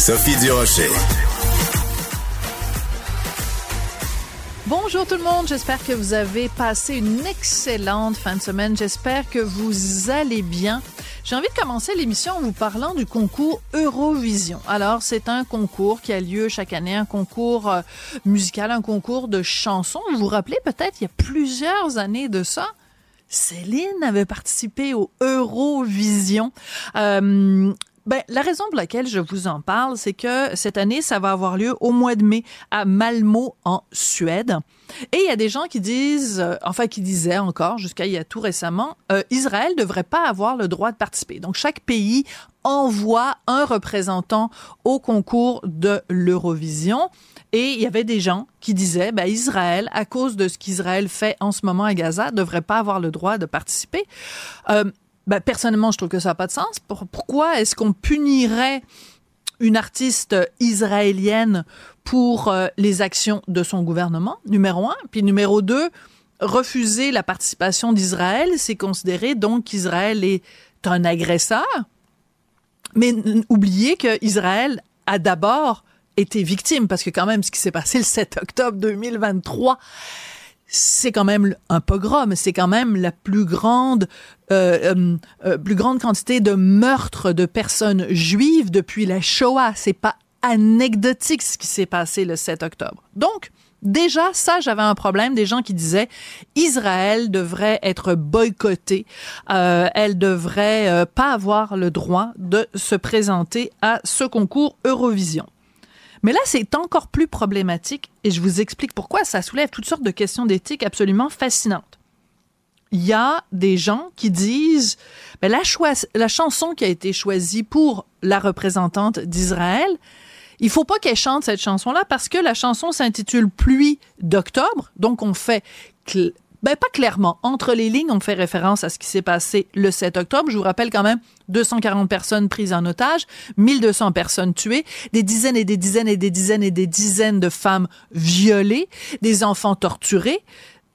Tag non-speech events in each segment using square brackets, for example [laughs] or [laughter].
Sophie Durocher. Bonjour tout le monde, j'espère que vous avez passé une excellente fin de semaine. J'espère que vous allez bien. J'ai envie de commencer l'émission en vous parlant du concours Eurovision. Alors, c'est un concours qui a lieu chaque année, un concours euh, musical, un concours de chansons. Vous vous rappelez peut-être, il y a plusieurs années de ça, Céline avait participé au Eurovision. Euh, ben, la raison pour laquelle je vous en parle, c'est que cette année, ça va avoir lieu au mois de mai à Malmo, en Suède. Et il y a des gens qui disent, euh, enfin qui disaient encore jusqu'à il y a tout récemment, euh, Israël devrait pas avoir le droit de participer. Donc chaque pays envoie un représentant au concours de l'Eurovision. Et il y avait des gens qui disaient, ben, Israël, à cause de ce qu'Israël fait en ce moment à Gaza, devrait pas avoir le droit de participer. Euh, ben, personnellement, je trouve que ça n'a pas de sens. Pourquoi est-ce qu'on punirait une artiste israélienne pour euh, les actions de son gouvernement, numéro un? Puis numéro deux, refuser la participation d'Israël, c'est considérer donc qu'Israël est un agresseur. Mais oubliez qu'Israël a d'abord été victime, parce que quand même, ce qui s'est passé le 7 octobre 2023, c'est quand même un pogrom, c'est quand même la plus grande, euh, euh, euh, plus grande quantité de meurtres de personnes juives depuis la Shoah. C'est pas anecdotique ce qui s'est passé le 7 octobre. Donc, Déjà, ça, j'avais un problème des gens qui disaient Israël devrait être boycotté, euh, elle devrait pas avoir le droit de se présenter à ce concours Eurovision. Mais là, c'est encore plus problématique et je vous explique pourquoi. Ça soulève toutes sortes de questions d'éthique absolument fascinantes. Il y a des gens qui disent ben, la, la chanson qui a été choisie pour la représentante d'Israël, il faut pas qu'elle chante cette chanson-là parce que la chanson s'intitule Pluie d'octobre, donc on fait ben, pas clairement. Entre les lignes, on fait référence à ce qui s'est passé le 7 octobre. Je vous rappelle quand même 240 personnes prises en otage, 1200 personnes tuées, des dizaines et des dizaines et des dizaines et des dizaines de femmes violées, des enfants torturés.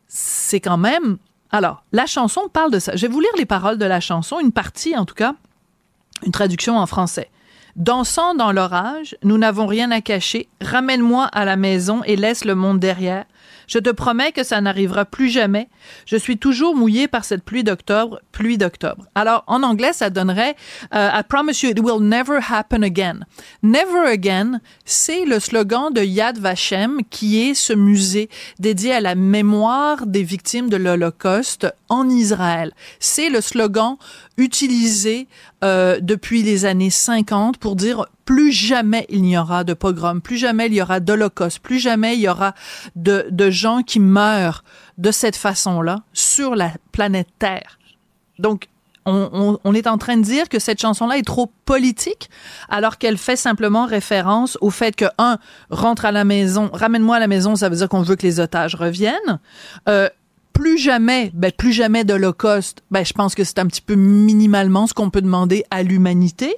C'est quand même... Alors, la chanson parle de ça. Je vais vous lire les paroles de la chanson, une partie en tout cas, une traduction en français. Dansant dans l'orage, nous n'avons rien à cacher. Ramène-moi à la maison et laisse le monde derrière. Je te promets que ça n'arrivera plus jamais. Je suis toujours mouillé par cette pluie d'octobre, pluie d'octobre. Alors, en anglais, ça donnerait euh, I promise you it will never happen again. Never again, c'est le slogan de Yad Vashem, qui est ce musée dédié à la mémoire des victimes de l'Holocauste en Israël. C'est le slogan utilisé euh, depuis les années 50 pour dire plus jamais il n'y aura de pogrom, plus jamais il y aura d'holocauste, plus jamais il y aura de, de gens qui meurent de cette façon-là sur la planète Terre. Donc, on, on, on, est en train de dire que cette chanson-là est trop politique, alors qu'elle fait simplement référence au fait que, un, rentre à la maison, ramène-moi à la maison, ça veut dire qu'on veut que les otages reviennent. Euh, plus jamais, ben, plus jamais d'Holocauste, ben, je pense que c'est un petit peu minimalement ce qu'on peut demander à l'humanité.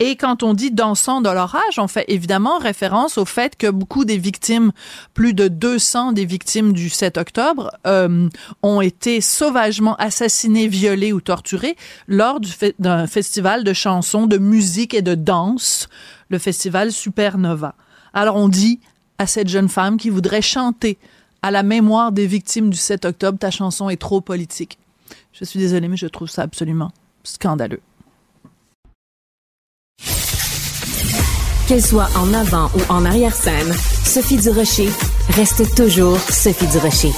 Et quand on dit dansant dans l'orage, on fait évidemment référence au fait que beaucoup des victimes, plus de 200 des victimes du 7 octobre, euh, ont été sauvagement assassinées, violées ou torturées lors d'un festival de chansons, de musique et de danse, le festival Supernova. Alors on dit à cette jeune femme qui voudrait chanter à la mémoire des victimes du 7 octobre, ta chanson est trop politique. Je suis désolée, mais je trouve ça absolument scandaleux. Qu'elle soit en avant ou en arrière-scène, Sophie Durocher reste toujours Sophie Durocher.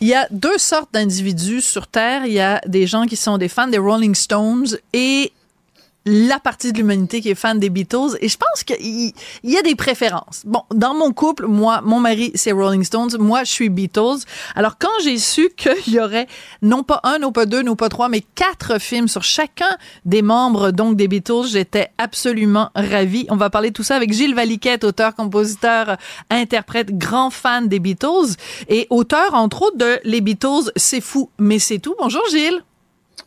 Il y a deux sortes d'individus sur Terre. Il y a des gens qui sont des fans des Rolling Stones et la partie de l'humanité qui est fan des Beatles et je pense qu'il y, a des préférences. Bon, dans mon couple, moi, mon mari, c'est Rolling Stones, moi, je suis Beatles. Alors, quand j'ai su [laughs] qu'il y aurait non pas un, non pas deux, non pas trois, mais quatre films sur chacun des membres, donc, des Beatles, j'étais absolument ravie. On va parler de tout ça avec Gilles Valiquette, auteur, compositeur, interprète, grand fan des Beatles et auteur, entre autres, de Les Beatles, c'est fou, mais c'est tout. Bonjour, Gilles.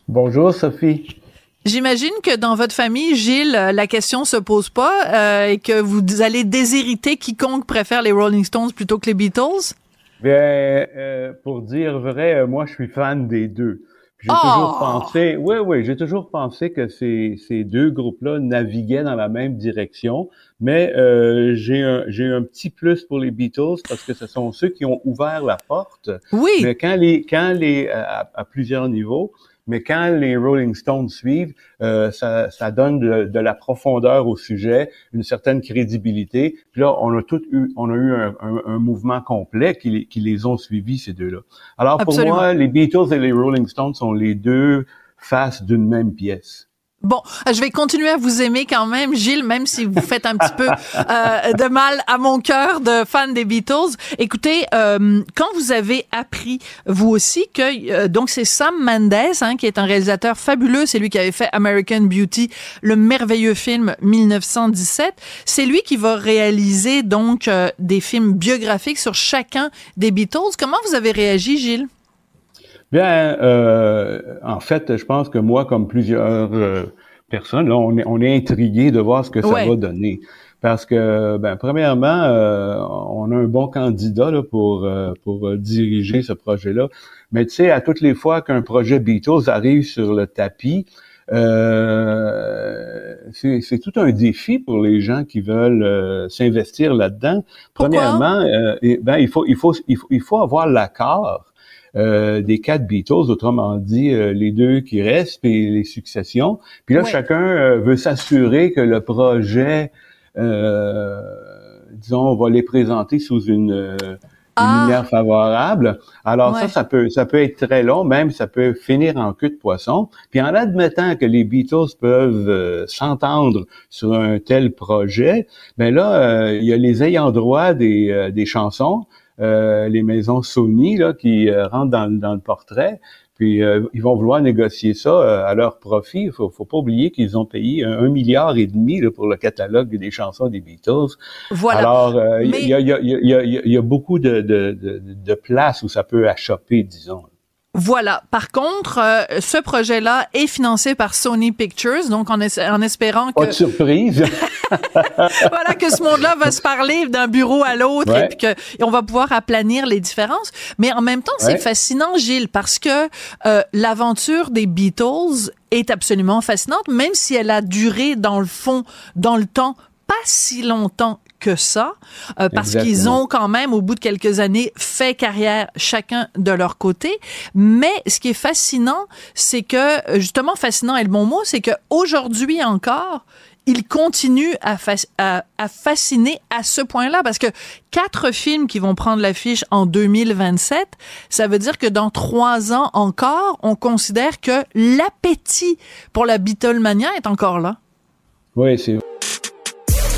Bonjour, Sophie. J'imagine que dans votre famille, Gilles, euh, la question se pose pas euh, et que vous allez déshériter quiconque préfère les Rolling Stones plutôt que les Beatles? Bien, euh, pour dire vrai, moi, je suis fan des deux. J'ai toujours oh! pensé, oui, oui, j'ai toujours pensé que ces, ces deux groupes-là naviguaient dans la même direction, mais j'ai un, j'ai un petit plus pour les Beatles parce que ce sont ceux qui ont ouvert la porte. Oui. Mais quand les, quand les, à plusieurs niveaux, mais quand les Rolling Stones suivent, euh, ça, ça, donne de, de, la profondeur au sujet, une certaine crédibilité. Puis là, on a tout eu, on a eu un, un, un mouvement complet qui les, qui les ont suivis ces deux-là. Alors pour moi, les Beatles et les Rolling Stones sont les deux faces d'une même pièce. Bon, euh, je vais continuer à vous aimer quand même, Gilles, même si vous faites un petit peu euh, de mal à mon cœur de fan des Beatles. Écoutez, euh, quand vous avez appris, vous aussi, que donc c'est Sam Mendes, hein, qui est un réalisateur fabuleux, c'est lui qui avait fait American Beauty, le merveilleux film 1917. C'est lui qui va réaliser donc des films biographiques sur chacun des Beatles. Comment vous avez réagi, Gilles? Bien, euh, en fait, je pense que moi, comme plusieurs euh, personnes, là, on est, on est intrigué de voir ce que ça va donner. Parce que, ben, premièrement, euh, on a un bon candidat là, pour, euh, pour diriger ce projet-là. Mais tu sais, à toutes les fois qu'un projet Beatles arrive sur le tapis, euh, c'est tout un défi pour les gens qui veulent s'investir là-dedans. Premièrement, ben, il faut, il faut, il faut, il faut avoir l'accord euh, des quatre Beatles, autrement dit euh, les deux qui restent et les successions. Puis là, chacun euh, veut s'assurer que le projet, disons, on va les présenter sous une, ah. lumière favorable. Alors ça, ça peut, ça peut être très long, même ça peut finir en queue de poisson. Puis en admettant que les Beatles peuvent s'entendre sur un tel projet, ben là, il y a les ayants droit des, des chansons euh, les maisons Sony là, qui euh, rentrent dans, dans, le portrait. Puis euh, ils vont vouloir négocier ça à leur profit. Il faut, faut pas oublier qu'ils ont payé un, milliard et demi là, pour le catalogue des chansons des Beatles. Voilà. Alors il y, a, y, a, y, a, y, a, beaucoup de, de, de, de places où ça peut achopper, disons. Voilà. Par contre, euh, ce projet-là est financé par Sony Pictures, donc en, en espérant que... Pas de surprise. [laughs] voilà, que ce monde-là va se parler d'un bureau à l'autre et puis que on va pouvoir aplanir les différences. Mais en même temps, c'est fascinant, Gilles, parce que euh, l'aventure des Beatles est absolument fascinante, même si elle a duré dans le fond, dans le temps, pas si longtemps que ça, euh, parce qu'ils ont quand même, au bout de quelques années, fait carrière chacun de leur côté. Mais ce qui est fascinant, c'est que, justement, fascinant est le bon mot, c'est que aujourd'hui encore, ils continuent à, à, fasciner à ce point-là parce que quatre films qui vont prendre l'affiche en 2027, ça veut dire que dans trois ans encore, on considère que l'appétit pour la Beatlemania est encore là. Oui, c'est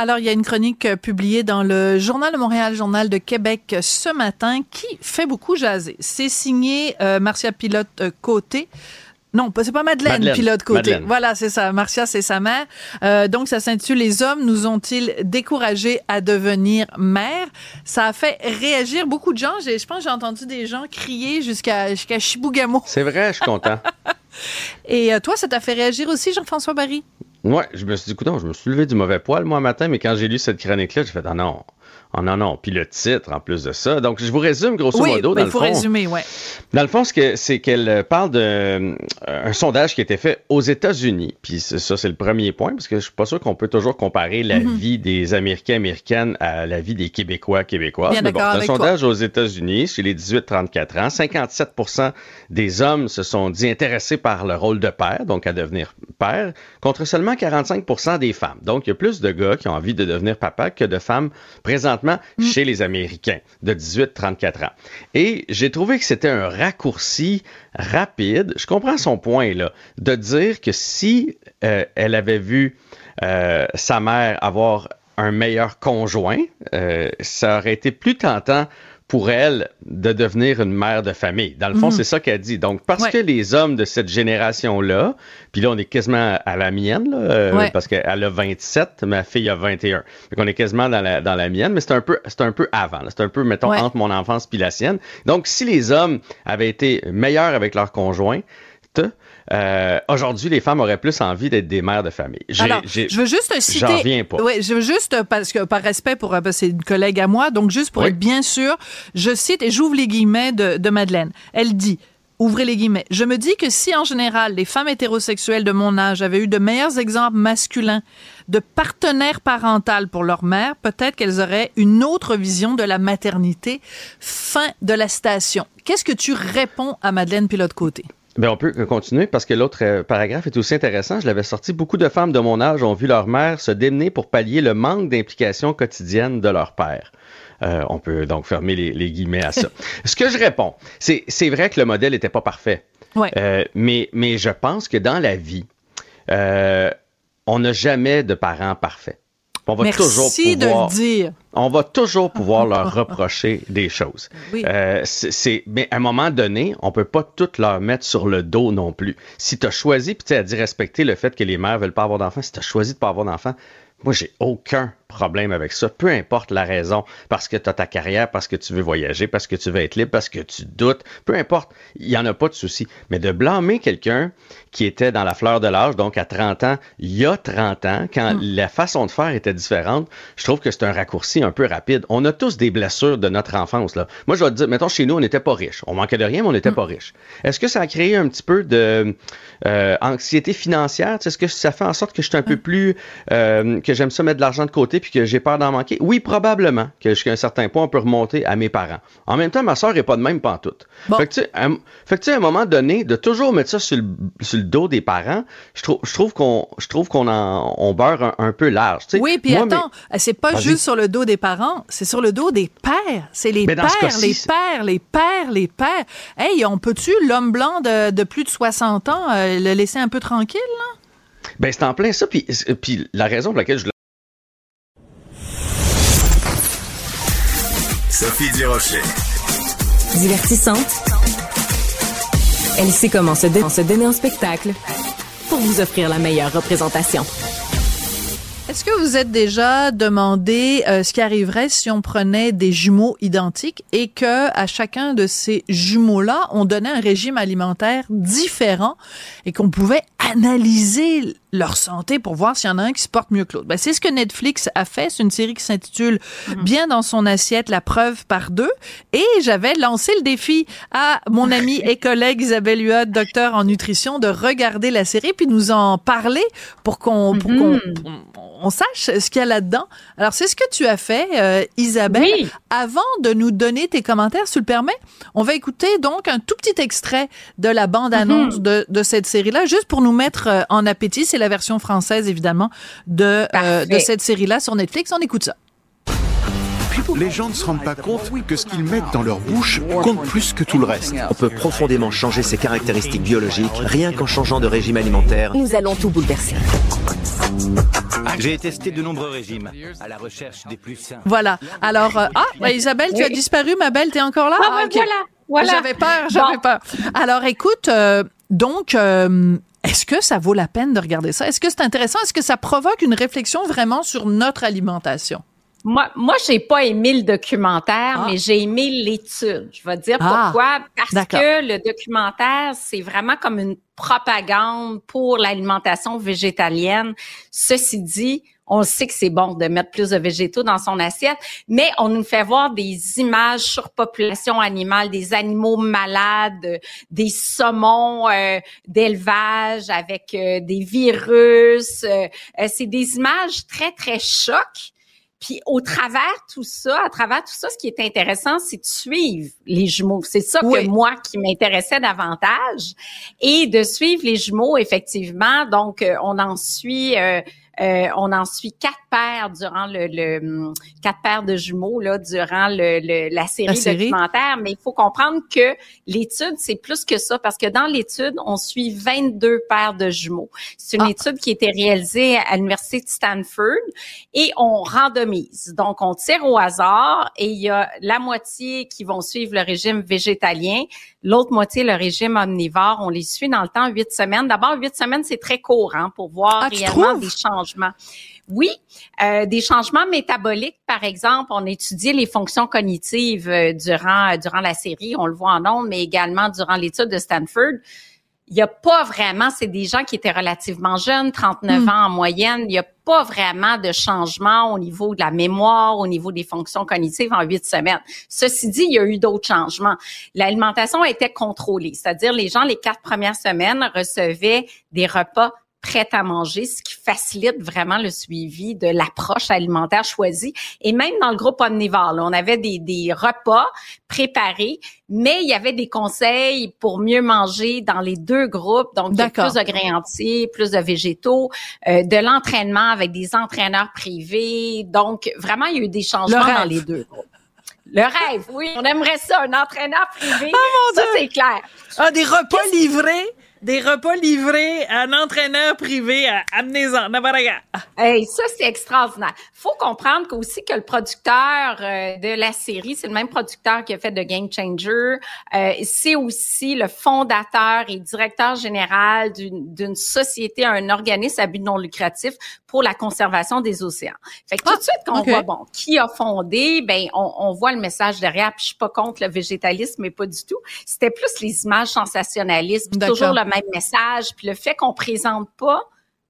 Alors, il y a une chronique euh, publiée dans le Journal de Montréal, Journal de Québec ce matin qui fait beaucoup jaser. C'est signé euh, Marcia Pilote euh, Côté. Non, c'est pas Madeleine, pilote côté. Voilà, c'est ça. Marcia, c'est sa mère. donc, ça s'intitule Les hommes nous ont-ils découragés à devenir mères? Ça a fait réagir beaucoup de gens. Je pense que j'ai entendu des gens crier jusqu'à jusqu'à Chibougamau. C'est vrai, je suis content. [laughs] Et toi, ça t'a fait réagir aussi, Jean-François Barry? Ouais, je me suis dit, écoute, je me suis levé du mauvais poil, moi, matin, mais quand j'ai lu cette chronique-là, j'ai fait, ah non, Oh non, non. Puis le titre, en plus de ça. Donc, je vous résume grosso modo. dans il faut résumer, ouais. Dans le fond, c'est qu'elle parle d'un euh, sondage qui a été fait aux États-Unis. Puis ça, c'est le premier point, parce que je suis pas sûr qu'on peut toujours comparer la mm-hmm. vie des Américains, Américaines à la vie des Québécois, Québécoises. Bien Mais bon, un sondage aux États-Unis, chez les 18-34 ans, 57 des hommes se sont dit intéressés par le rôle de père, donc à devenir père, contre seulement 45 des femmes. Donc, il y a plus de gars qui ont envie de devenir papa que de femmes présentement mm. chez les Américains de 18-34 ans. Et j'ai trouvé que c'était un raccourci rapide. Je comprends son point là, de dire que si euh, elle avait vu euh, sa mère avoir un meilleur conjoint, euh, ça aurait été plus tentant pour elle de devenir une mère de famille. Dans le fond, mhm. c'est ça qu'elle dit. Donc, parce que les hommes de cette génération-là, puis là, on est quasiment à la mienne, là, euh, parce qu'elle a 27, ma fille a 21. Donc, on est quasiment dans la, dans la mienne, mais c'est un peu, c'est un peu avant. C'est un peu, mettons, entre mon enfance puis la sienne. Donc, si les hommes avaient été meilleurs avec leur conjoint, euh, aujourd'hui, les femmes auraient plus envie d'être des mères de famille. Alors, je veux juste citer. J'en reviens pas. Oui, je veux juste, parce que par respect pour, euh, c'est une collègue à moi, donc juste pour être bien sûr, je cite et j'ouvre les guillemets de, de Madeleine. Elle dit. Ouvrez les guillemets. Je me dis que si en général les femmes hétérosexuelles de mon âge avaient eu de meilleurs exemples masculins de partenaires parentales pour leur mère, peut-être qu'elles auraient une autre vision de la maternité. Fin de la station. Qu'est-ce que tu réponds à Madeleine Pilote-Côté? Ben, on peut continuer parce que l'autre euh, paragraphe est aussi intéressant. Je l'avais sorti. Beaucoup de femmes de mon âge ont vu leur mère se démener pour pallier le manque d'implication quotidienne de leur père. Euh, on peut donc fermer les, guillemets à ça. [laughs] Ce que je réponds, c'est, c'est vrai que le modèle n'était pas parfait. Ouais. Euh, mais, mais je pense que dans la vie, on n'a jamais de parents parfaits. On va Merci toujours pouvoir, de le dire. On va toujours pouvoir leur [laughs] reprocher des choses. Oui. Euh, c'est, mais à un moment donné, on peut pas tout leur mettre sur le dos non plus. Si tu as choisi, puis tu as dit respecter le fait que les mères veulent pas avoir d'enfants, si tu as choisi de pas avoir d'enfants, moi, j'ai aucun problème avec ça, peu importe la raison, parce que tu as ta carrière, parce que tu veux voyager, parce que tu veux être libre, parce que tu doutes, peu importe, il n'y en a pas de souci. Mais de blâmer quelqu'un qui était dans la fleur de l'âge, donc à 30 ans, il y a 30 ans, quand mm. la façon de faire était différente, je trouve que c'est un raccourci un peu rapide. On a tous des blessures de notre enfance. Là. Moi, je vais te dire, mettons, chez nous, on n'était pas riche. On manquait de rien, mais on n'était mm. pas riche. Est-ce que ça a créé un petit peu de euh, anxiété financière? Est-ce que ça fait en sorte que je suis un peu mm. plus... Euh, que j'aime ça mettre de l'argent de côté puis que j'ai peur d'en manquer? Oui, probablement que jusqu'à un certain point, on peut remonter à mes parents. En même temps, ma soeur n'est pas de même pantoute. Bon. Fait que, tu sais, à, un moment donné, de toujours mettre ça sur le, sur le dos des parents, je trouve, je trouve qu'on, je trouve qu'on en, on beurre un, peu large. Tu sais, oui, puis attends, c'est pas juste sur le dos des parents, c'est sur le dos des pères. C'est les pères, les pères, les pères, les pères. Hey, on peut-tu, l'homme blanc de, de, plus de 60 ans, euh, le laisser un peu tranquille, là? Ben, c'est en plein ça. Puis, puis la raison pour laquelle je Sophie Durocher. Divertissante. Elle sait comment se, se donner en spectacle pour vous offrir la meilleure représentation. Est-ce que vous êtes déjà demandé euh, ce qui arriverait si on prenait des jumeaux identiques et que à chacun de ces jumeaux-là, on donnait un régime alimentaire différent et qu'on pouvait analyser leur santé pour voir s'il y en a un qui se porte mieux que l'autre? Ben, c'est ce que Netflix a fait. C'est une série qui s'intitule mhm. Bien dans son assiette, la preuve par deux. Et j'avais lancé le défi à mon amie [laughs] et collègue Isabelle Huot, docteur en nutrition, de regarder la série puis nous en parler pour qu'on mhm. On, sache ce qu'il y a là-dedans. Alors, c'est ce que tu as fait, euh, Isabelle. Avant de nous donner tes commentaires, si tu le permets, on va écouter donc un tout petit extrait de la bande-annonce mhm. de, de cette série-là, juste pour nous mettre euh, en appétit. C'est la version française, évidemment, de, euh, de cette série-là sur Netflix. On écoute ça. Les gens ne se rendent pas compte que ce qu'ils mettent dans leur bouche compte plus que tout le reste. On peut profondément changer ses caractéristiques biologiques rien qu'en changeant de régime alimentaire. Nous allons tout bouleverser. J'ai testé de nombreux régimes à la recherche des plus sains. Voilà. Alors, euh, ah, bah, Isabelle, tu as disparu, ma belle, t'es encore là? Ah, ah voilà, voilà. J'avais peur, j'avais peur. Alors, écoute, donc, est-ce que ça vaut la peine de regarder ça? Est-ce que c'est intéressant? Est-ce que ça provoque une réflexion vraiment sur notre alimentation? Moi, moi, j'ai pas aimé le documentaire, ah. mais j'ai aimé l'étude. Je vais dire ah. pourquoi. Parce que le documentaire, c'est vraiment comme une propagande pour l'alimentation végétalienne. Ceci dit, on sait que c'est bon de mettre plus de végétaux dans son assiette, mais on nous fait voir des images sur population animale, des animaux malades, des saumons euh, d'élevage avec euh, des virus. Euh, c'est des images très, très chocs. Puis au travers tout ça, à travers tout ça, ce qui est intéressant, c'est de suivre les jumeaux. C'est ça que moi qui m'intéressait davantage et de suivre les jumeaux effectivement. Donc on en suit euh, on en suit quatre paires durant le, hum, quatre paires de jumeaux là durant le, la, série documentaire, mais il faut comprendre que l'étude c'est plus que ça parce que dans l'étude on suit 22 paires de jumeaux. C'est une ah. étude qui a été réalisée à l'université de Stanford et on randomise. Donc on tire au hasard et il y a la moitié qui vont suivre le régime végétalien, l'autre moitié le régime omnivore. On les suit dans le temps huit semaines. D'abord huit semaines c'est très court hein, pour voir ah, réellement des changements oui, euh, des changements métaboliques, par exemple, on étudie les fonctions cognitives euh, durant durant la série, on le voit en ondes, mais également durant l'étude de Stanford. Il n'y a pas vraiment, c'est des gens qui étaient relativement jeunes, 39 hmm. ans en moyenne, il n'y a pas vraiment de changement au niveau de la mémoire, au niveau des fonctions cognitives en huit semaines. Ceci dit, il y a eu d'autres changements. L'alimentation était contrôlée, c'est-à-dire les gens, les quatre premières semaines, recevaient des repas prête à manger, ce qui facilite vraiment le suivi de l'approche alimentaire choisie. Et même dans le groupe omnivore, on avait des, des, repas préparés, mais il y avait des conseils pour mieux manger dans les deux groupes. Donc, il y a plus de grains entiers, plus de végétaux, euh, de l'entraînement avec des entraîneurs privés. Donc, vraiment, il y a eu des changements dans les deux groupes. Le rêve, oui. On aimerait ça, un entraîneur privé. Oh, ça, c'est clair. Ah, des repas livrés des repas livrés à un entraîneur privé à Amenez-en, Hey, ça, c'est extraordinaire. Faut comprendre aussi que le producteur euh, de la série, c'est le même producteur qui a fait The Game Changer. Euh, c'est aussi le fondateur et directeur général d'une société, un organisme à but non lucratif pour la conservation des océans. Fait que tout de ah, suite, quand on voit, bon, qui a fondé, ben, on, on voit le message derrière. Puis je suis pas contre le végétalisme, mais pas du tout. C'était plus les images sensationnalistes, toujours le même message, puis le fait qu'on présente pas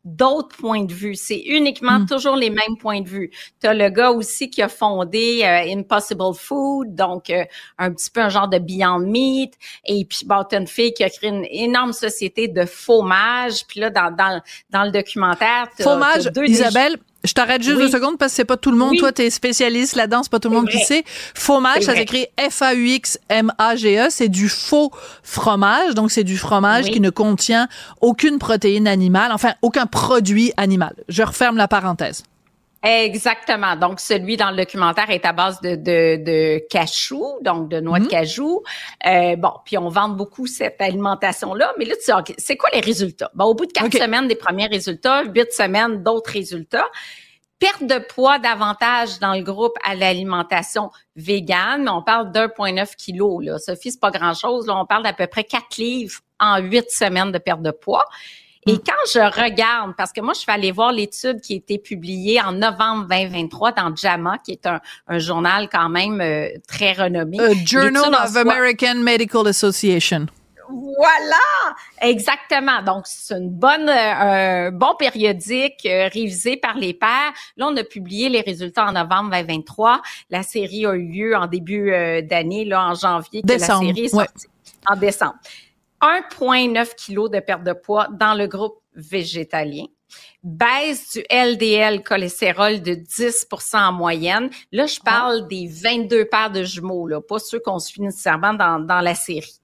d'autres points de vue. C'est uniquement hmm. toujours les mêmes points de vue. Tu as le gars aussi qui a fondé euh, Impossible Food, donc euh, un petit peu un genre de Beyond Meat. Et puis, bon, une fille qui a créé une énorme société de fromage. Puis là, dans, dans, dans le documentaire... Fromage, Isabelle, je t'arrête juste deux secondes parce que c'est pas tout le monde. Toi, tu es spécialiste là-dedans, c'est pas tout le monde qui sait. Fromage, ça s'écrit F-A-U-X-M-A-G-E. C'est du faux fromage. Donc, c'est du fromage qui ne contient aucune protéine animale, enfin, aucun produit animal. Je referme la parenthèse. Exactement. Donc, celui dans le documentaire est à base de, de, de cachou, donc de noix de mhm. cajou. Euh, bon, puis on vend beaucoup cette alimentation-là. Mais là, tu sais, c'est quoi les résultats? Bon, au bout de quatre semaines des premiers résultats, huit semaines d'autres résultats. Perte de poids davantage dans le groupe à l'alimentation végane, mais on parle d'1,9 kg. Là. Sophie, c'est pas grand-chose. Là, on parle d'à peu près 4 livres en huit semaines de perte de poids. Et mm. quand je regarde, parce que moi, je suis allée voir l'étude qui a été publiée en novembre 2023 dans JAMA, qui est un, un journal quand même euh, très renommé. Journal of American Medical Association. Voilà, exactement. Donc c'est une bonne, euh, un bon périodique euh, révisé par les pairs. Là, on a publié les résultats en novembre 2023. La série a eu lieu en début d'année, là en janvier, que décembre, la série est sortie en décembre. 1,9 kg de perte de poids dans le groupe végétalien. Baisse du LDL cholestérol de 10% en moyenne. Là, je parle des 22 paires de jumeaux, là, pas ceux qu'on suit nécessairement dans, dans la série.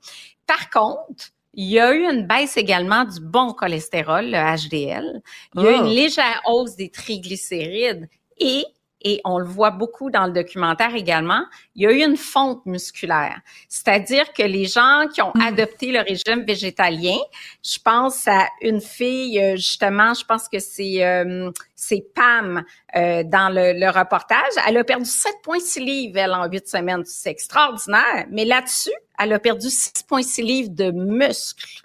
Par contre, il y a eu une baisse également du bon cholestérol, le HDL. Il y a eu une ah. légère hausse des triglycérides et et on le voit beaucoup dans le documentaire également, il y a eu une fonte musculaire. C'est-à-dire que les gens qui ont mm. adopté le régime végétalien, je pense à une fille, euh, justement, je pense que c'est euh, c'est Pam euh, dans le, le, reportage, elle a perdu 7,6 livres, elle, en huit semaines. C'est extraordinaire. Mais là-dessus, elle a perdu 6,6 livres de muscles.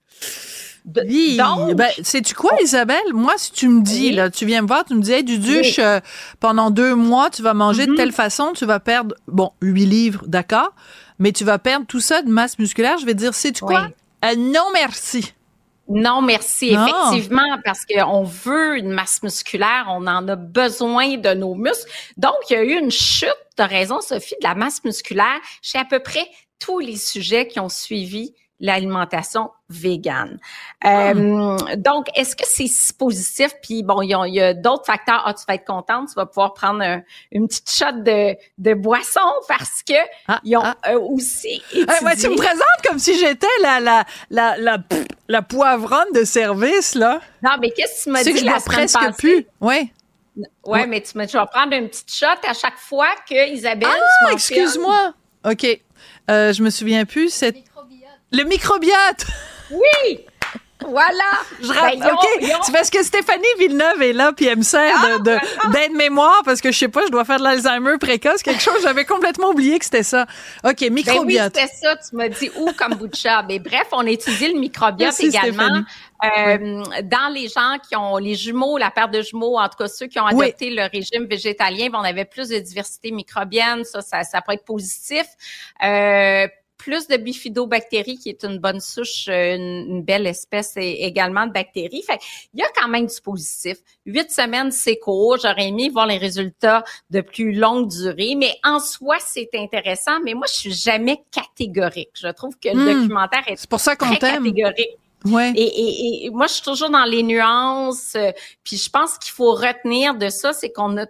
Oui. Donc, ben, sais-tu quoi, Isabelle? Moi, si tu me dis, là, tu viens me voir, tu me dis, hey, Duduche, euh, pendant deux mois, tu vas manger de mm-hmm. telle façon, tu vas perdre, bon, huit livres, d'accord, mais tu vas perdre tout ça de masse musculaire. Je vais dire, sais-tu quoi? Euh, non, merci. Non, merci. Effectivement, parce qu'on veut une masse musculaire, on en a besoin de nos muscles. Donc, il y a eu une chute, de raison, Sophie, de la masse musculaire chez à peu près tous les sujets qui ont suivi l'alimentation végane. Euh, donc, est-ce que c'est si positif? Puis bon, il y a, d'autres facteurs. Ah, tu vas être contente, tu vas pouvoir prendre une petite shot de, de boisson parce que ah, ils ont ah. euh, aussi tu me présentes comme si j'étais la la la la, la poivronne de service là. Non, mais qu'est-ce que tu m'as dit que je la presque plus. Ouais. Ouais, mais tu, tu vas prendre une petite shot à chaque fois que Isabelle. Ah, excuse-moi. OK. Euh, je me souviens plus. C'est le microbiote! Oui! Voilà. [laughs] Je ben, OK. C'est parce que Stéphanie Villeneuve est là puis elle me sert de, ah, d'aide-mémoire parce que je sais pas, je dois faire de l'Alzheimer précoce, quelque chose. J'avais complètement oublié que c'était ça. OK, microbiote. Ben oui, c'était ça. Tu m'as dit ou kombucha. [laughs] Mais bref, on étudie le microbiote également. Euh, dans les gens qui ont les jumeaux, la paire de jumeaux, en tout cas ceux qui ont adopté le régime végétalien, ben, on avait plus de diversité microbienne, ça, ça, ça peut être positif. Euh, plus de bifidobactéries, qui est une bonne souche, euh, une, belle espèce également de bactéries. Fait il y a quand même du positif. Huit semaines, c'est court. J'aurais aimé voir les résultats de plus longue durée, mais en soi, c'est intéressant. Mais moi, je suis jamais catégorique. Je trouve que le hmm. documentaire est, pour ça qu'on catégorique. Ouais. Et, et, moi, je suis toujours dans les nuances. Euh, puis je pense qu'il faut retenir de ça, c'est qu'on a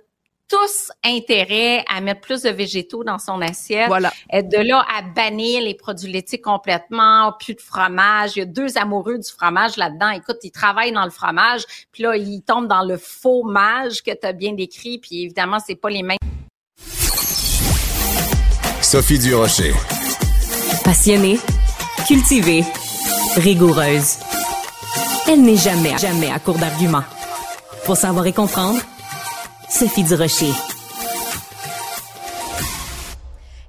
tous intérêt à mettre plus de végétaux dans son assiette. Voilà. Et de là à bannir les produits laitiers complètement, plus de fromage. Il y a deux amoureux du fromage là-dedans. Écoute, ils travaillent dans le fromage, puis là, ils tombent dans le faux mage que tu as bien décrit, puis évidemment, c'est pas les mêmes. Sophie Durocher. Passionnée, cultivée, rigoureuse. Elle n'est jamais, jamais à court d'arguments. Pour savoir et comprendre, Sophie Durocher.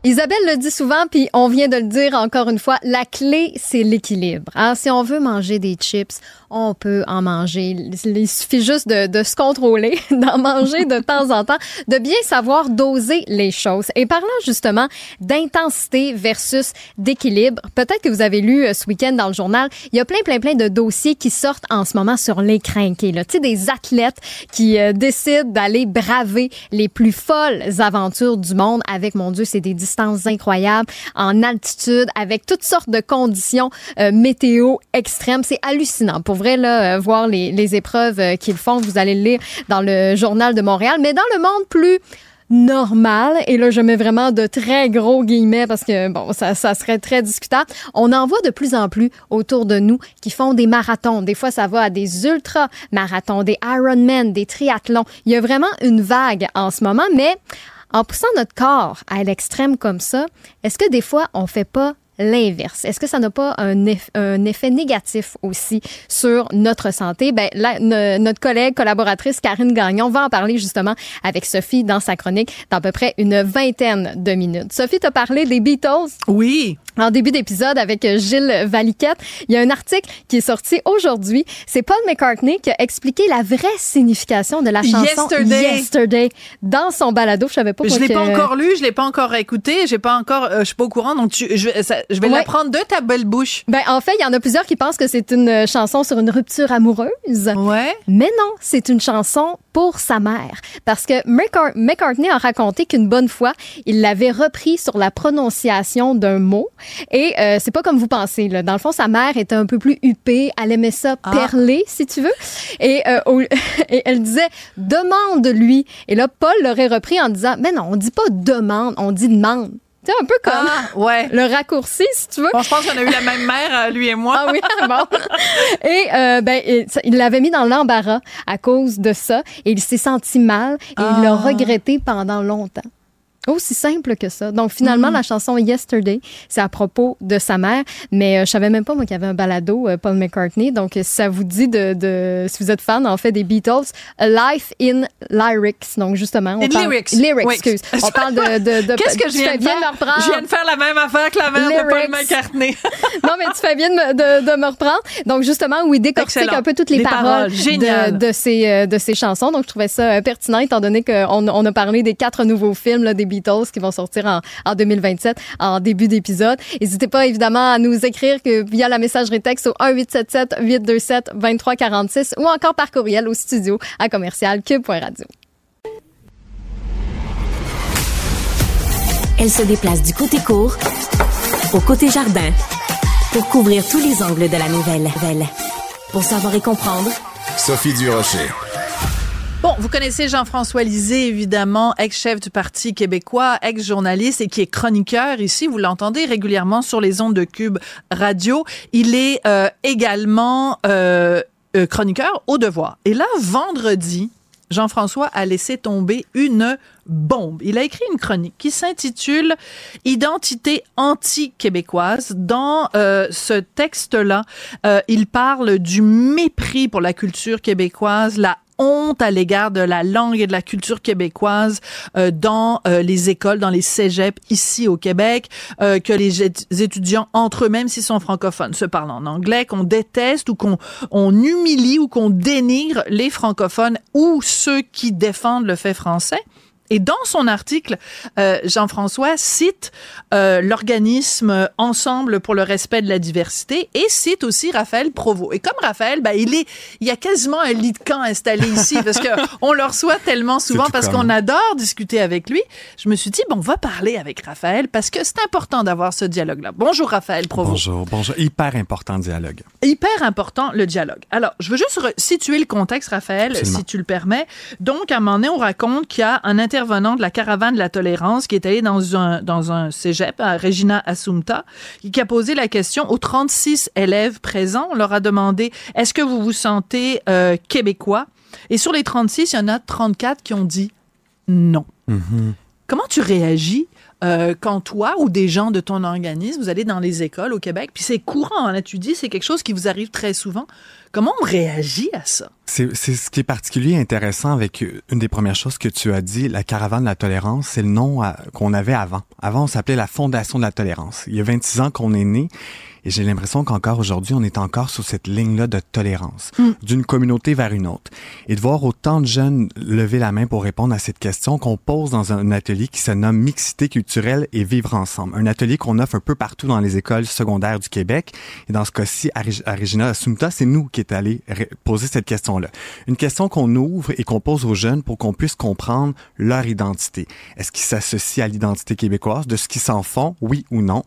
Isabelle le dit souvent, puis on vient de le dire encore une fois, la clé, c'est l'équilibre. Hein? Si on veut manger des chips, on peut en manger. Il suffit juste de, de se contrôler, [laughs] d'en manger de temps en temps, de bien savoir doser les choses. Et parlant justement d'intensité versus d'équilibre, peut-être que vous avez lu euh, ce week-end dans le journal, il y a plein, plein, plein de dossiers qui sortent en ce moment sur les crinqués. Tu sais, des athlètes qui euh, décident d'aller braver les plus folles aventures du monde avec, mon Dieu, c'est des distances incroyables, en altitude, avec toutes sortes de conditions euh, météo extrêmes. C'est hallucinant. Pour vrai, là, euh, voir les, épreuves euh, qu'ils font. Vous allez le lire dans le journal de Montréal. Mais dans le monde plus normal, et là je mets vraiment de très gros guillemets parce que bon, ça, ça serait très discutable, on en voit de plus en plus autour de nous qui font des marathons. Des fois ça va à des ultra-marathons, des Ironman, des triathlons. Il y a vraiment une vague en ce moment, mais en poussant notre corps à l'extrême comme ça, est-ce que des fois on fait pas l'inverse. Est-ce que ça n'a pas un, un, effet négatif aussi sur notre santé? Ben, notre collègue, collaboratrice Karine Gagnon va en parler justement avec Sophie dans sa chronique dans à peu près une vingtaine de minutes. Sophie, t'a parlé des Beatles? Oui en début d'épisode avec Gilles Valiquette. Il y a un article qui est sorti aujourd'hui. C'est Paul McCartney qui a expliqué la vraie signification de la chanson Yesterday, dans son balado. Je savais pas. Je l'ai pas encore lu, je l'ai pas encore écouté, j'ai pas encore, euh, je suis pas au courant, donc je, je vais l'apprendre de ta belle bouche. Ben en fait, il y en a plusieurs qui pensent que c'est une chanson sur une rupture amoureuse. Ouais. Mais non, c'est une chanson pour sa mère. Parce que McCartney a raconté qu'une bonne fois, il l'avait repris sur la prononciation d'un mot. Et euh, c'est pas comme vous pensez. Là. Dans le fond, sa mère était un peu plus huppée. Elle aimait ça ah. perler, si tu veux. Et, euh, [laughs] et elle disait « demande-lui ». Et là, Paul l'aurait repris en disant « Mais non, on dit pas « demande », on dit « demande ». C'est un peu comme ah, ouais. [laughs] le raccourci, si tu veux. je pense qu'on a eu la même mère, euh, lui et moi. ah oui, bon. Et euh, ben, il l'avait mis dans l'embarras à cause de ça. Et il s'est senti mal et il l'a ah. regretté pendant longtemps. Aussi simple que ça. Donc, finalement, mm. la chanson Yesterday, c'est à propos de sa mère, mais je savais même pas, moi, qu'il y avait un balado, Paul McCartney. Donc, ça vous dit de, de, si vous êtes fan, en fait, des Beatles, A Life in Lyrics. Donc, justement, on parle... Lyrics. Lyrics, excuse. [laughs] On parle de... de, de [laughs] Qu'est-ce que je viens de faire? De je viens de faire la même affaire que la mère de Paul McCartney. [laughs] non, mais tu fais bien de me, de, me reprendre. Donc, justement, où il décortique un peu toutes les, paroles, de, de, ces, euh, de ces chansons. Donc, je trouvais ça euh, pertinent, étant donné qu'on on a parlé des quatre nouveaux films là, des Beatles qui vont sortir en, en 2027, en début d'épisode. N'hésitez pas, évidemment, à nous écrire que via la messagerie texte au 1-877-827-2346 ou encore par courriel au studio à commercial cube.radio. Elle se déplace du côté court au côté jardin pour couvrir tous les angles de la nouvelle. Pour savoir et comprendre, Sophie Durocher. Bon, vous connaissez Jean-François Lisée, évidemment, ex-chef du Parti québécois, ex-journaliste et qui est chroniqueur ici. Vous l'entendez régulièrement sur les ondes de Cube Radio. Il est euh, également euh, euh, chroniqueur au devoir. Et là, vendredi, Jean-François a laissé tomber une bombe. Il a écrit une chronique qui s'intitule Identité anti-québécoise. Dans euh, ce texte-là, euh, il parle du mépris pour la culture québécoise, la honte à l'égard de la langue et de la culture québécoise euh, dans euh, les écoles, dans les cégeps ici au Québec, euh, que les étudiants entre eux-mêmes, s'ils sont francophones, se parlent en anglais, qu'on déteste ou qu'on on humilie ou qu'on dénigre les francophones ou ceux qui défendent le fait français. Et dans son article, euh, Jean-François cite euh, l'organisme Ensemble pour le respect de la diversité et cite aussi Raphaël Provost. Et comme Raphaël, ben, il est, il y a quasiment un lit de camp installé ici [laughs] parce que on le reçoit tellement souvent parce qu'on adore discuter avec lui. Je me suis dit bon, on va parler avec Raphaël parce que c'est important d'avoir ce dialogue-là. Bonjour Raphaël Provost. Bonjour, bonjour. Hyper important le dialogue. Hyper important le dialogue. Alors, je veux juste situer le contexte, Raphaël, si tu le permets. Donc, à un moment donné, on raconte qu'il y a un inter intervenant de la caravane de la tolérance qui est allé dans un, dans un cégep, à Regina Assumpta, qui a posé la question aux 36 élèves présents. On leur a demandé, est-ce que vous vous sentez euh, québécois? Et sur les 36, il y en a 34 qui ont dit non. Mm-hmm. Comment tu réagis euh, quand toi ou des gens de ton organisme, vous allez dans les écoles au Québec, puis c'est courant, là tu dis, c'est quelque chose qui vous arrive très souvent. Comment on réagit à ça? C'est ce qui est particulier intéressant avec une des premières choses que tu as dit, la caravane de la tolérance, c'est le nom euh, qu'on avait avant. Avant, on s'appelait la Fondation de la tolérance. Il y a 26 ans qu'on est né et j'ai l'impression qu'encore aujourd'hui, on est encore sur cette ligne-là de tolérance, hmm. d'une communauté vers une autre. Et de voir autant de jeunes lever la main pour répondre à cette question qu'on pose dans un atelier qui se nomme Mixité culturelle et vivre ensemble. Un atelier qu'on offre un peu partout dans les écoles secondaires du Québec. Et dans ce cas-ci, à, Regina Assumpta, c'est nous qui est allé poser cette question-là. Une question qu'on ouvre et qu'on pose aux jeunes pour qu'on puisse comprendre leur identité. Est-ce qu'ils s'associent à l'identité québécoise, de ce qu'ils s'en font, oui ou non?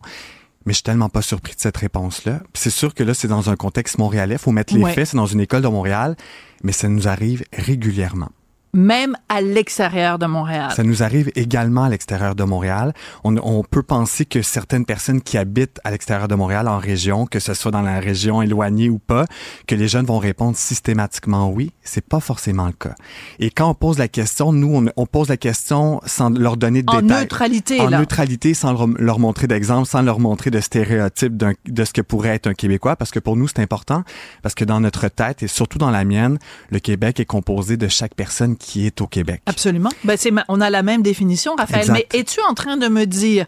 Mais je suis tellement pas surpris de cette réponse-là. C'est sûr que là, c'est dans un contexte montréalais. Faut mettre les faits. C'est dans une école de Montréal. Mais ça nous arrive régulièrement même à l'extérieur de Montréal. Ça nous arrive également à l'extérieur de Montréal. On, on, peut penser que certaines personnes qui habitent à l'extérieur de Montréal, en région, que ce soit dans la région éloignée ou pas, que les jeunes vont répondre systématiquement oui. C'est pas forcément le cas. Et quand on pose la question, nous, on, on pose la question sans leur donner de en détails. En neutralité, En neutralité, sans leur, leur montrer d'exemple, sans leur montrer de stéréotypes de ce que pourrait être un Québécois, parce que pour nous, c'est important, parce que dans notre tête, et surtout dans la mienne, le Québec est composé de chaque personne qui est au Québec. Absolument. Ben, c'est, on a la même définition, Raphaël. Mais es-tu en train de me dire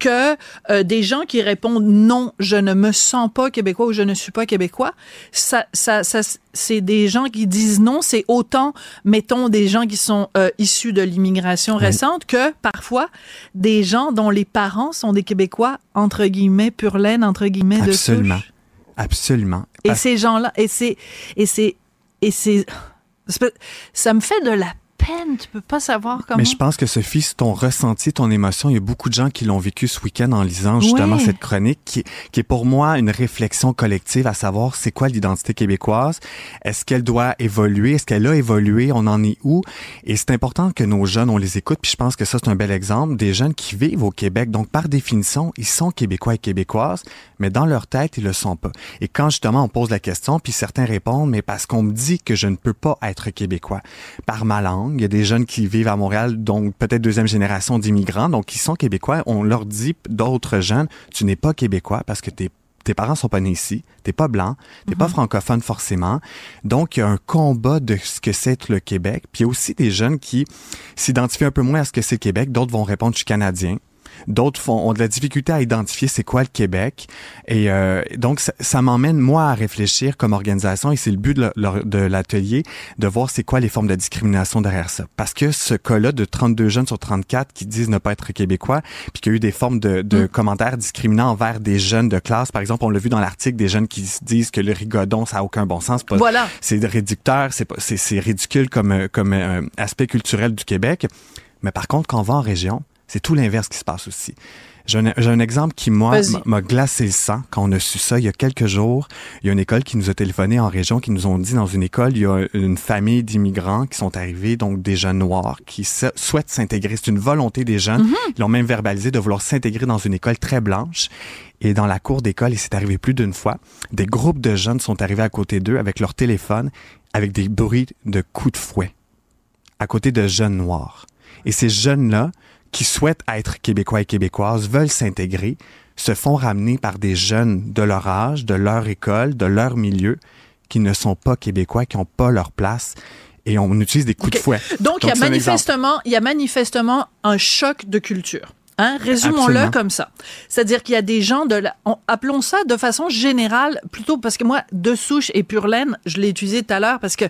que euh, des gens qui répondent non, je ne me sens pas québécois ou je ne suis pas québécois, ça, ça, ça c'est des gens qui disent non, c'est autant, mettons, des gens qui sont euh, issus de l'immigration récente que parfois des gens dont les parents sont des Québécois entre guillemets pur laine entre guillemets de Absolument. Absolument. Et ces gens-là, et c'est, et c'est, et c'est, ça me fait de la peine, tu peux pas savoir comment. Mais je pense que Sophie, ton ressenti, ton émotion. Il y a beaucoup de gens qui l'ont vécu ce week-end en lisant justement cette chronique, qui, qui, est pour moi une réflexion collective à savoir c'est quoi l'identité québécoise? Est-ce qu'elle doit évoluer? Est-ce qu'elle a évolué? On en est où? Et c'est important que nos jeunes on les écoute. Puis je pense que ça c'est un bel exemple des jeunes qui vivent au Québec. Donc par définition, ils sont québécois et québécoises, mais dans leur tête ils le sont pas. Et quand justement on pose la question, puis certains répondent mais parce qu'on me dit que je ne peux pas être québécois par ma langue langue. Il y a des jeunes qui vivent à Montréal, donc peut-être deuxième génération d'immigrants, donc qui sont québécois. On leur dit d'autres jeunes, tu n'es pas québécois parce que tes tes parents sont pas nés ici, t'es pas blanc, t'es pas mhm. francophone forcément. Donc, il y a un combat de ce que c'est le Québec. Puis il y a aussi des jeunes qui s'identifient un peu moins à ce que c'est le Québec. D'autres vont répondre, je suis canadien. D'autres font, ont de la difficulté à identifier c'est quoi le Québec. Et euh, donc, ça, m'emmène, moi, à réfléchir comme organisation, et c'est le but de l'atelier, de voir c'est quoi les formes de discrimination derrière ça. Parce que ce cas-là de 32 jeunes sur 34 qui disent ne pas être québécois, puis qu'il y a eu des formes de, de mm. commentaires discriminants envers des jeunes de classe. Par exemple, on l'a vu dans l'article, des jeunes qui disent que le rigodon, ça a aucun bon sens. voilà. C'est réducteur, c'est ridicule comme, comme euh, aspect culturel du Québec. Mais par contre, quand on va en région, c'est tout l'inverse qui se passe aussi. J'ai un, exemple qui, moi, m'a glacé le sang quand on a su ça il y a quelques jours. Il y a une école qui nous a téléphoné en région, qui nous ont dit dans une école, il y a une famille d'immigrants qui sont arrivés, donc des jeunes noirs, qui souhaitent s'intégrer. C'est une volonté des jeunes. Mhm. Ils l'ont même verbalisé de vouloir s'intégrer dans une école très blanche. Et dans la cour d'école, et c'est arrivé plus d'une fois, des groupes de jeunes sont arrivés à côté d'eux avec leur téléphone, avec des bruits de coups de fouet, à côté de jeunes noirs. Et ces jeunes-là qui souhaitent être québécois et québécoises, veulent s'intégrer, se font ramener par des jeunes de leur âge, de leur école, de leur milieu, qui ne sont pas québécois, qui n'ont pas leur place. Et on utilise des coups de fouet. Donc, il y a manifestement, il y a manifestement un choc de culture. Hein? Résumons-le comme ça. C'est-à-dire qu'il y a des gens de la, appelons ça de façon générale, plutôt parce que moi, de souche et pure laine, je l'ai utilisé tout à l'heure parce que.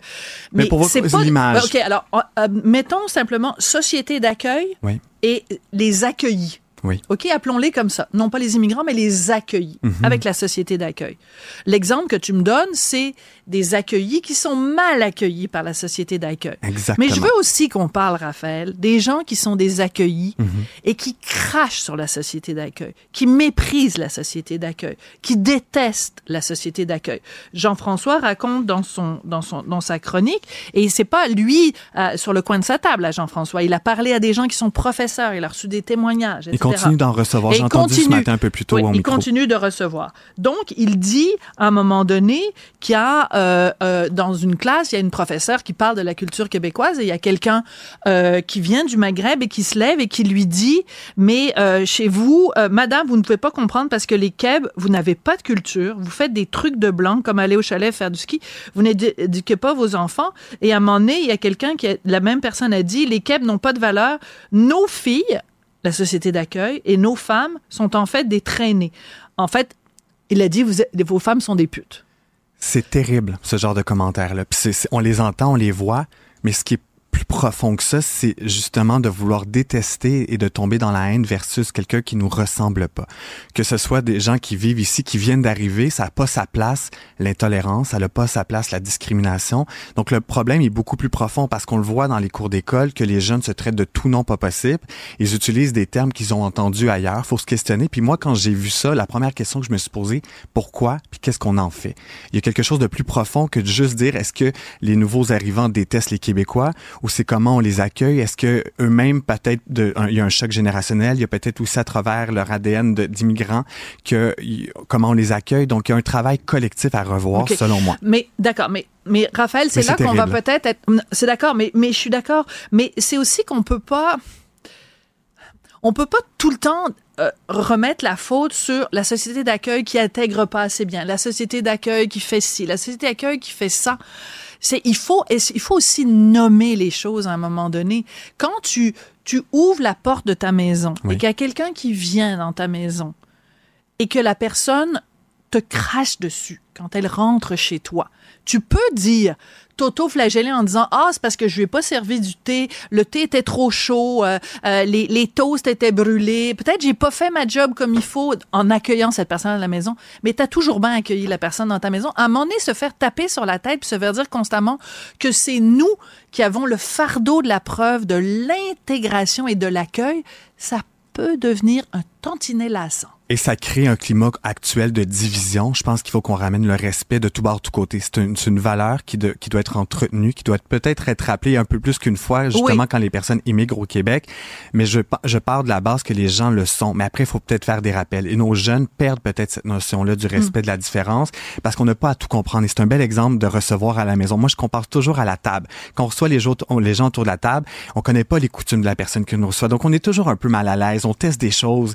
Mais, pour c'est pas l'image. OK, alors, euh, mettons simplement société d'accueil et les accueillis. Oui. OK, appelons-les comme ça. Non pas les immigrants, mais les accueillis mhm. avec la société d'accueil. L'exemple que tu me donnes, c'est des accueillis qui sont mal accueillis par la société d'accueil. Exactement. Mais je veux aussi qu'on parle, Raphaël, des gens qui sont des accueillis mhm. et qui crachent sur la société d'accueil, qui méprisent la société d'accueil, qui détestent la société d'accueil. Jean-François raconte dans son dans son dans sa chronique et c'est pas lui euh, sur le coin de sa table, à Jean-François. Il a parlé à des gens qui sont professeurs, il a reçu des témoignages. Etc continue d'en recevoir. J'ai entendu ce matin un peu plus tôt oui, il continue de recevoir. Donc, il dit à un moment donné qu'il y a euh, euh, dans une classe, il y a une professeure qui parle de la culture québécoise et il y a quelqu'un euh, qui vient du Maghreb et qui se lève et qui lui dit mais euh, chez vous, euh, Madame, vous ne pouvez pas comprendre parce que les Keb, vous n'avez pas de culture, vous faites des trucs de blanc comme aller au chalet faire du ski, vous n'éduquez pas vos enfants. Et à un moment donné, il y a quelqu'un qui, a, la même personne a dit les Keb n'ont pas de valeur. Nos filles la société d'accueil, et nos femmes sont en fait des traînées. En fait, il a dit, vos femmes sont des putes. C'est terrible, ce genre de commentaires-là. On les entend, on les voit, mais ce qui est plus profond que ça, c'est justement de vouloir détester et de tomber dans la haine versus quelqu'un qui nous ressemble pas. Que ce soit des gens qui vivent ici, qui viennent d'arriver, ça n'a pas sa place l'intolérance, ça n'a pas sa place la discrimination. Donc le problème est beaucoup plus profond parce qu'on le voit dans les cours d'école que les jeunes se traitent de tout nom pas possible. Ils utilisent des termes qu'ils ont entendus ailleurs. Faut se questionner. Puis moi, quand j'ai vu ça, la première question que je me suis posée, pourquoi? Puis qu'est-ce qu'on en fait? Il y a quelque chose de plus profond que de juste dire est-ce que les nouveaux arrivants détestent les Québécois ou c'est comment on les accueille? Est-ce que eux-mêmes, peut-être, il y a un choc générationnel, il y a peut-être aussi à travers leur ADN d'immigrants que comment on les accueille? Donc, il y a un travail collectif à revoir, selon moi. Mais d'accord, mais mais Raphaël, c'est là qu'on va peut-être être. C'est d'accord, mais mais je suis d'accord. Mais c'est aussi qu'on peut pas. On peut pas tout le temps euh, remettre la faute sur la société d'accueil qui intègre pas assez bien, la société d'accueil qui fait ci, la société d'accueil qui fait ça c'est il faut il faut aussi nommer les choses à un moment donné. Quand tu tu ouvres la porte de ta maison et qu'il y a quelqu'un qui vient dans ta maison et que la personne te crache dessus quand elle rentre chez toi. Tu peux dire t'auto-flageller en disant ah c'est parce que je lui ai pas servi du thé, le thé était trop chaud, euh, euh, les, les toasts étaient brûlés, peut-être j'ai pas fait ma job comme il faut en accueillant cette personne à la maison, mais tu as toujours bien accueilli la personne dans ta maison. À un moment donné, se faire taper sur la tête se faire dire constamment que c'est nous qui avons le fardeau de la preuve de l'intégration et de l'accueil, ça peut devenir un tantinet lassant. Et ça crée un climat actuel de division. Je pense qu'il faut qu'on ramène le respect de tout bord, de tout côté. C'est une, une, valeur qui, de, qui doit être entretenue, qui doit peut-être être rappelée un peu plus qu'une fois, justement, quand les personnes immigrent au Québec. Mais je, je pars de la base que les gens le sont. Mais après, il faut peut-être faire des rappels. Et nos jeunes perdent peut-être cette notion-là du respect mm. de la différence parce qu'on n'a pas à tout comprendre. Et c'est un bel exemple de recevoir à la maison. Moi, je compare toujours à la table. Quand on reçoit les gens, les gens autour de la table, on connaît pas les coutumes de la personne qui nous reçoit. Donc, on est toujours un peu mal à l'aise. On teste des choses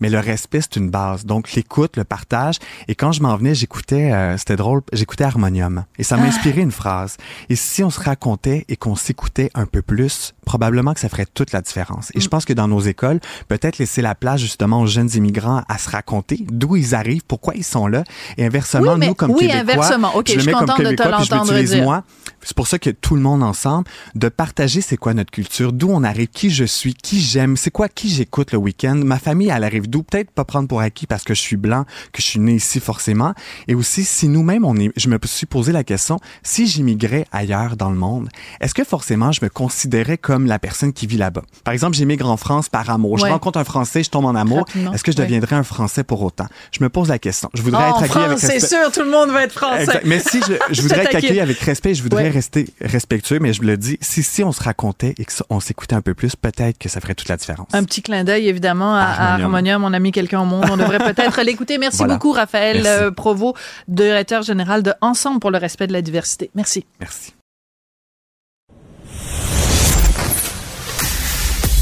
mais le respect, c'est une base. Donc, l'écoute, le partage. Et quand je m'en venais, j'écoutais, euh, c'était drôle, j'écoutais Harmonium. Et ça m'a inspiré une phrase. Et si on se racontait et qu'on s'écoutait un peu plus, probablement que ça ferait toute la différence. Et je mm. pense que dans nos écoles, peut-être laisser la place justement aux jeunes immigrants à se raconter d'où ils arrivent, pourquoi ils sont là. Et inversement, nous, comme oui, Québécois, inversement. je, le mets comme Québécois, puis je l'utilise moi. C'est pour ça que tout le monde ensemble, de partager c'est quoi notre culture, d'où on arrive, qui je suis, qui j'aime, c'est quoi, qui j'écoute le week-end. Ma famille, elle arrive d'où? Peut-être pas prendre pour acquis parce que je suis blanc, que je suis né ici forcément. Et aussi, si nous-mêmes, on est, je me suis posé la question, si j'immigrais ailleurs dans le monde, est-ce que forcément je me considérais comme la personne qui vit là-bas? Par exemple, j'émigre en France par amour. Je rencontre un Français, je tombe en amour. Est-ce que je deviendrais un Français pour autant? Je me pose la question. Je voudrais être accueilli avec respect. C'est sûr, tout le monde va être Français. Mais si je, je [laughs] voudrais être accueilli avec respect, je voudrais rester respectueux, mais je me le dis, si, si on se racontait et qu'on s'écoutait un peu plus, peut-être que ça ferait toute la différence. Un petit clin d'œil, évidemment, à, Harmonium. à Harmonium. On a mis quelqu'un au monde. On devrait [laughs] peut-être l'écouter. Merci beaucoup, Raphaël Merci. Euh, Provost, directeur général de Ensemble pour le respect de la diversité. Merci. Merci.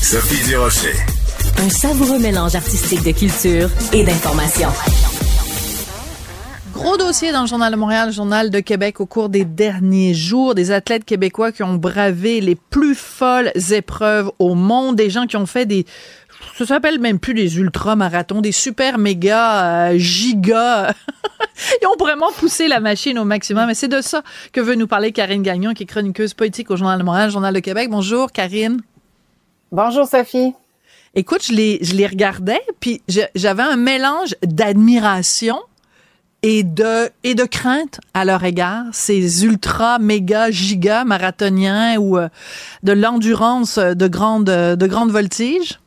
Sophie Durocher. Un savoureux mélange artistique de culture et d'information. Gros dossier dans le Journal de Montréal, le Journal de Québec au cours des derniers jours. Des athlètes québécois qui ont bravé les plus folles épreuves au monde. Des gens qui ont fait des ça s'appelle même plus des ultra-marathons, des super méga euh, giga. [laughs] Ils ont vraiment poussé la machine au maximum. Et c'est de ça que veut nous parler Karine Gagnon, qui est chroniqueuse politique au Journal de Montréal, Journal de Québec. Bonjour, Karine. Bonjour, Sophie. Écoute, je les, je les regardais, puis j'avais un mélange d'admiration et de, et de crainte à leur égard, ces ultra, méga, giga marathoniens ou euh, de l'endurance de grande, de grande voltige?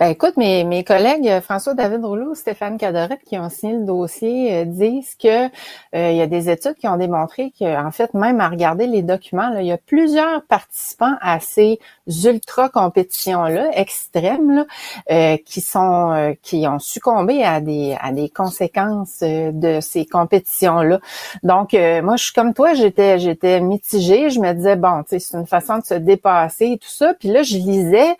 Ben écoute, mes, mes collègues euh, François-David Rouleau, Stéphane Cadorette, qui ont signé le dossier, euh, disent que euh, il y a des études qui ont démontré qu'en fait, même à regarder les documents, là, il y a plusieurs participants à ces ultra compétitions-là, extrêmes, là, qui sont qui ont succombé à des à des conséquences de ces compétitions-là. Donc moi, je suis comme toi, j'étais j'étais mitigée. Je me disais bon, c'est une façon de se dépasser et tout ça. Puis là, je lisais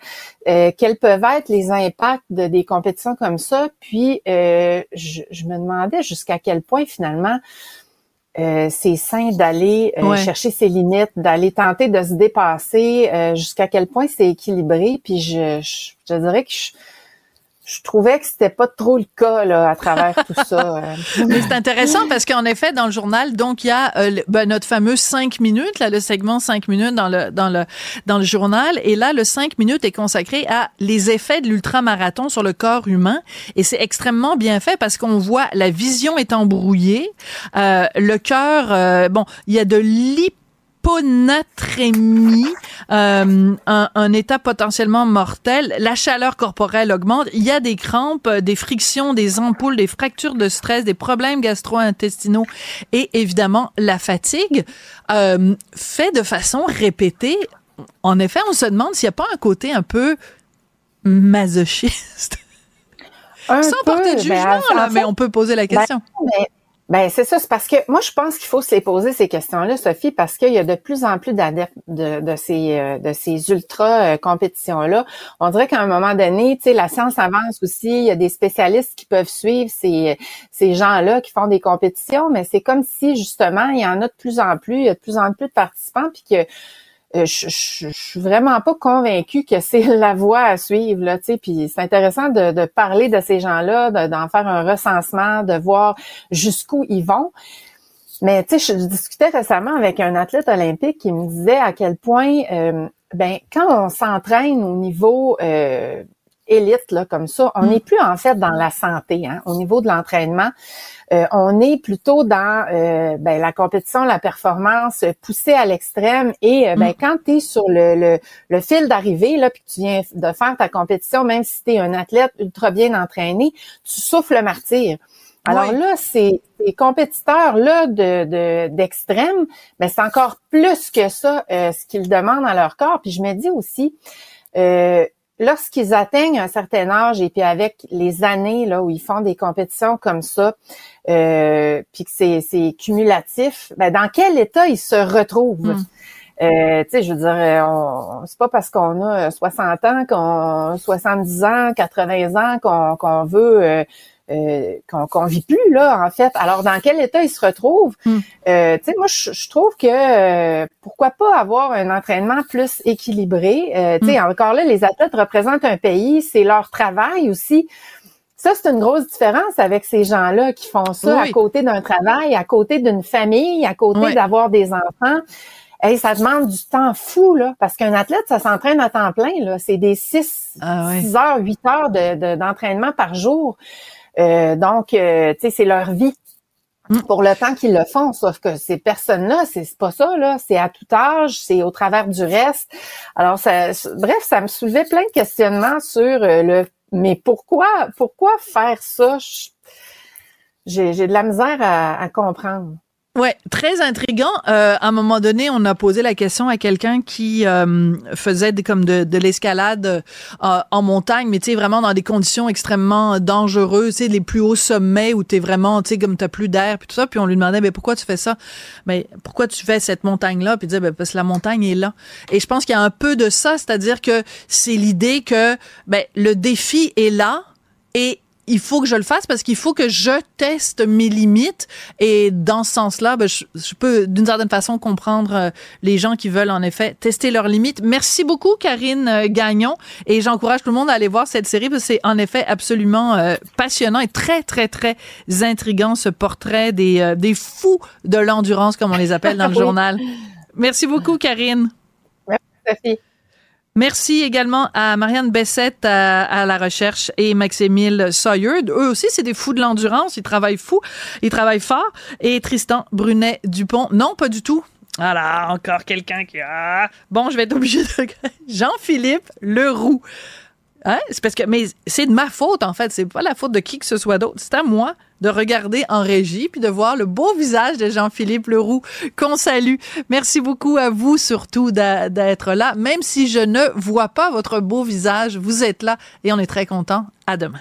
euh, quels peuvent être les impacts de des compétitions comme ça. Puis euh, je, me demandais jusqu'à quel point finalement euh, c'est sain d'aller chercher ses limites, d'aller tenter de se dépasser, jusqu'à quel point c'est équilibré. Puis je, je, je dirais que je, je trouvais que c'était pas trop le cas là, à travers tout ça. Euh. [laughs] Mais c'est intéressant parce qu'en effet, dans le journal, donc il y a euh, ben, notre fameux 5 minutes, là, le segment 5 minutes dans le dans le dans le journal, et là le 5 minutes est consacré à les effets de l'ultramarathon sur le corps humain, et c'est extrêmement bien fait parce qu'on voit la vision est embrouillée, euh, le cœur, bon, il y a de l'hyp hyponatrémie, euh, un, état potentiellement mortel. La chaleur corporelle augmente. Il y a des crampes, des frictions, des ampoules, des fractures de stress, des problèmes gastro-intestinaux et évidemment la fatigue euh, fait de façon répétée. En effet, on se demande s'il n'y a pas un côté un peu masochiste. Sans porter de jugement, ben, là, mais on peut poser la ben, question. Ben c'est ça, c'est parce que moi je pense qu'il faut se poser ces questions-là, Sophie, parce qu'il y a de plus en plus d'adeptes de, de, ces euh, de ces ultra euh, compétitions-là. On dirait qu'à un moment donné, tu sais, la science avance aussi. Il y a des spécialistes qui peuvent suivre ces ces gens-là qui font des compétitions, mais c'est comme si justement il y en a de plus en plus, il y a de plus en plus de participants, puis que euh, je, suis vraiment pas convaincue que c'est [laughs] la voie à suivre là. Puis c'est intéressant de, de, parler de ces gens-là, d'en faire un recensement, de voir jusqu'où ils vont. Mais tu sais, je discutais récemment avec un athlète olympique qui me disait à quel point, euh, ben quand on s'entraîne au niveau euh, élite là comme ça. On mm. n'est plus en fait dans la santé hein, au niveau de l'entraînement. Euh, on est plutôt dans euh, ben, la compétition, la performance poussée à l'extrême. Et euh, ben, mm. quand tu es sur le, le, fil d'arrivée, là, puis que tu viens de faire ta compétition, même si tu es un athlète ultra bien entraîné, tu souffles le martyr. Alors là, ces, compétiteurs-là de, d'extrême, ben, c'est encore plus que ça ce qu'ils demandent à leur corps. Puis je me dis aussi, euh, lorsqu'ils atteignent un certain âge et puis avec les années là où ils font des compétitions comme ça, euh, puis que c'est, cumulatif, ben dans quel état ils se retrouvent? Hmm. Euh, tu sais, je veux dire, euh, c'est pas parce qu'on a 60 ans, qu'on 70 ans, 80 ans qu'on, qu'on veut euh, euh, qu'on vit plus là en fait. Alors dans quel état il se retrouve? Hmm. euh, Tu sais, moi je, trouve que euh, pourquoi pas avoir un entraînement plus équilibré? Euh, tu sais, hmm. encore là, les athlètes représentent un pays, c'est leur travail aussi. Ça, c'est une grosse différence avec ces gens-là qui font ça à côté d'un travail, à côté d'une famille, à côté d'avoir des enfants. Hey, ça demande du temps fou, là, parce qu'un athlète, ça s'entraîne à temps plein, là. C'est des 6, ah, heures, 8 heures d'entraînement par jour. Euh, donc, euh, tu sais, c'est leur vie mm. pour le temps qu'ils le font. Sauf que ces personnes-là, c'est pas ça, là. C'est à tout âge, c'est au travers du reste. Alors, ça, bref, ça me soulevait plein de questionnements sur euh, le mais pourquoi, pourquoi faire ça? J'ai de la misère à comprendre. Ouais, très intriguant. Euh, à un moment donné, on a posé la question à quelqu'un qui euh, faisait comme de, de l'escalade euh, en montagne, mais tu sais vraiment dans des conditions extrêmement dangereuses, tu les plus hauts sommets où tu es vraiment, tu sais comme t'as plus d'air puis tout ça. Puis on lui demandait, mais pourquoi tu fais ça? Mais pourquoi tu fais cette montagne là Puis il disait, ben, parce que la montagne est là. Et je pense qu'il y a un peu de ça, c'est-à-dire que c'est l'idée que ben le défi est là et il faut que je le fasse parce qu'il faut que je teste mes limites. Et dans ce sens-là, ben, je, peux d'une certaine façon comprendre euh, les gens qui veulent en effet tester leurs limites. Merci beaucoup, Karine euh, Gagnon. Et j'encourage tout le monde à aller voir cette série parce que c'est en effet absolument euh, passionnant et très, très, très intriguant ce portrait des, des fous de l'endurance, comme on les appelle dans le [laughs] journal. Merci beaucoup, Karine. Merci. Merci également à Marianne Bessette à, la recherche et Maximile Sawyer. Eux aussi, c'est des fous de l'endurance. Ils travaillent fou, ils travaillent fort. Et Tristan Brunet Dupont, non, pas du tout. Voilà, encore quelqu'un qui a. Bon, je vais être obligé de. [laughs] Jean-Philippe Leroux. Hein? C'est parce que, mais c'est de ma faute, en fait. C'est pas la faute de qui que ce soit d'autre. C'est à moi de regarder en régie puis de voir le beau visage de Jean-Philippe Leroux qu'on salue. Merci beaucoup à vous, surtout, d'être là. Même si je ne vois pas votre beau visage, vous êtes là et on est très content. À demain.